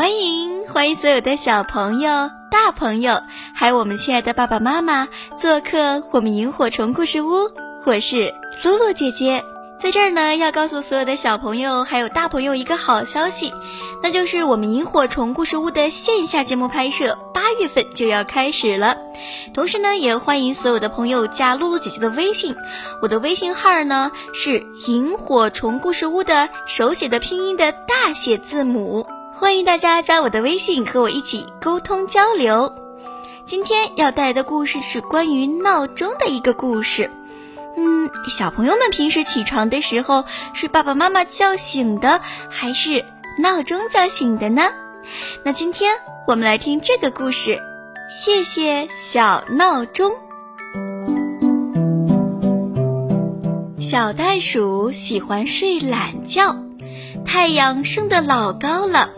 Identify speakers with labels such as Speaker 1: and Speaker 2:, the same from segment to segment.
Speaker 1: 欢迎欢迎所有的小朋友、大朋友，还有我们亲爱的爸爸妈妈做客我们萤火虫故事屋。我是露露姐姐，在这儿呢，要告诉所有的小朋友还有大朋友一个好消息，那就是我们萤火虫故事屋的线下节目拍摄八月份就要开始了。同时呢，也欢迎所有的朋友加露露姐姐的微信，我的微信号呢是萤火虫故事屋的手写的拼音的大写字母。欢迎大家加我的微信，和我一起沟通交流。今天要带来的故事是关于闹钟的一个故事。嗯，小朋友们平时起床的时候是爸爸妈妈叫醒的，还是闹钟叫醒的呢？那今天我们来听这个故事。谢谢小闹钟。小袋鼠喜欢睡懒觉，太阳升得老高了。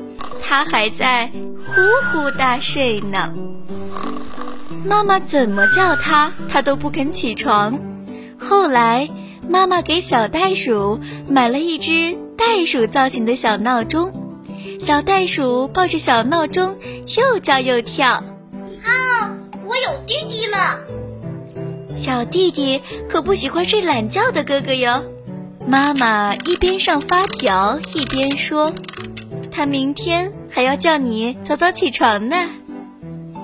Speaker 1: 它还在呼呼大睡呢，妈妈怎么叫它，它都不肯起床。后来，妈妈给小袋鼠买了一只袋鼠造型的小闹钟，小袋鼠抱着小闹钟又叫又跳。
Speaker 2: 啊，我有弟弟了！
Speaker 1: 小弟弟可不喜欢睡懒觉的哥哥哟。妈妈一边上发条一边说。他明天还要叫你早早起床呢。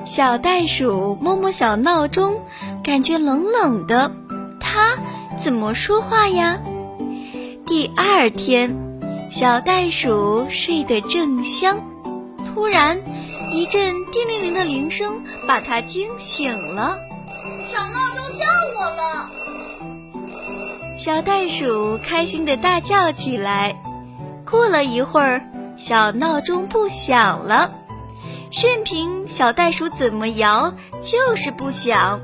Speaker 1: 小袋鼠摸摸小闹钟，感觉冷冷的。它怎么说话呀？第二天，小袋鼠睡得正香，突然一阵叮铃铃的铃声把它惊醒了。
Speaker 2: 小闹钟叫我了！
Speaker 1: 小袋鼠开心的大叫起来。过了一会儿。小闹钟不响了，任凭小袋鼠怎么摇，就是不响。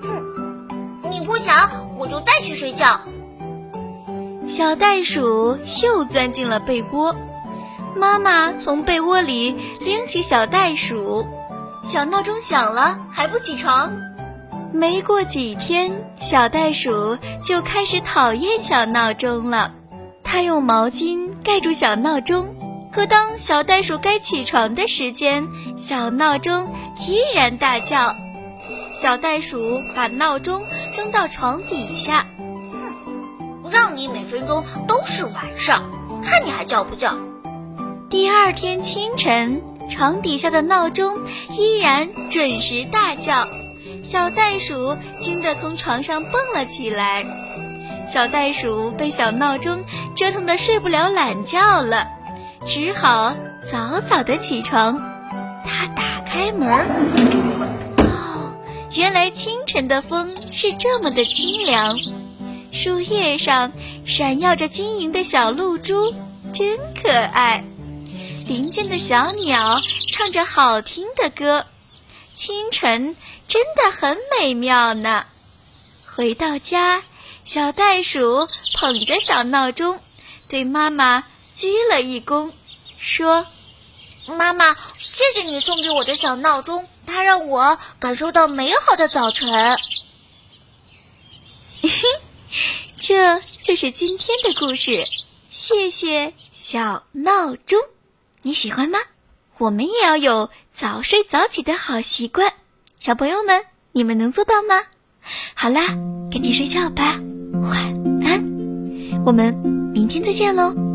Speaker 2: 哼，你不响，我就再去睡觉。
Speaker 1: 小袋鼠又钻进了被窝，妈妈从被窝里拎起小袋鼠，小闹钟响了还不起床。没过几天，小袋鼠就开始讨厌小闹钟了，它用毛巾盖住小闹钟。可当小袋鼠该起床的时间，小闹钟依然大叫。小袋鼠把闹钟扔到床底下，
Speaker 2: 哼，让你每分钟都是晚上，看你还叫不叫？
Speaker 1: 第二天清晨，床底下的闹钟依然准时大叫。小袋鼠惊得从床上蹦了起来。小袋鼠被小闹钟折腾得睡不了懒觉了。只好早早的起床。他打开门哦，原来清晨的风是这么的清凉。树叶上闪耀着晶莹的小露珠，真可爱。林间的小鸟唱着好听的歌，清晨真的很美妙呢。回到家，小袋鼠捧着小闹钟，对妈妈。鞠了一躬，说：“
Speaker 2: 妈妈，谢谢你送给我的小闹钟，它让我感受到美好的早晨。”
Speaker 1: 这就是今天的故事。谢谢小闹钟，你喜欢吗？我们也要有早睡早起的好习惯。小朋友们，你们能做到吗？好啦，赶紧睡觉吧，晚安。我们明天再见喽。